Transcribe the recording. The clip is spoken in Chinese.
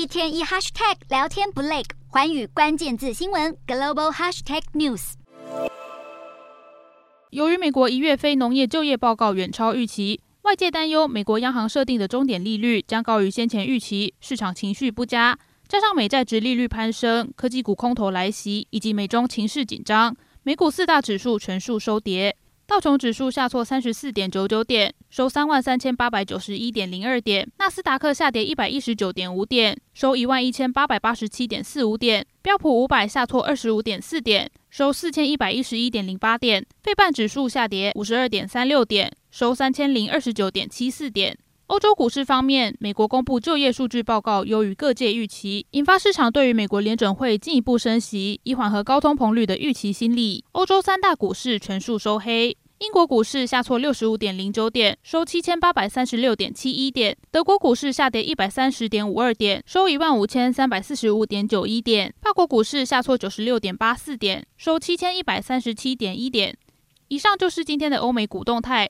一天一 hashtag 聊天不累，寰宇关键字新闻 global hashtag news。由于美国一月非农业就业报告远超预期，外界担忧美国央行设定的终点利率将高于先前预期，市场情绪不佳。加上美债殖利率攀升、科技股空头来袭，以及美中情势紧张，美股四大指数全数收跌。道琼指数下挫三十四点九九点，收三万三千八百九十一点零二点；纳斯达克下跌一百一十九点五点，收一万一千八百八十七点四五点；标普五百下挫二十五点四点，收四千一百一十一点零八点；费半指数下跌五十二点三六点，收三千零二十九点七四点。欧洲股市方面，美国公布就业数据报告优于各界预期，引发市场对于美国联准会进一步升息以缓和高通膨率的预期心理。欧洲三大股市全数收黑。英国股市下挫六十五点零九点，收七千八百三十六点七一点；德国股市下跌一百三十点五二点，收一万五千三百四十五点九一点；法国股市下挫九十六点八四点，收七千一百三十七点一点。以上就是今天的欧美股动态。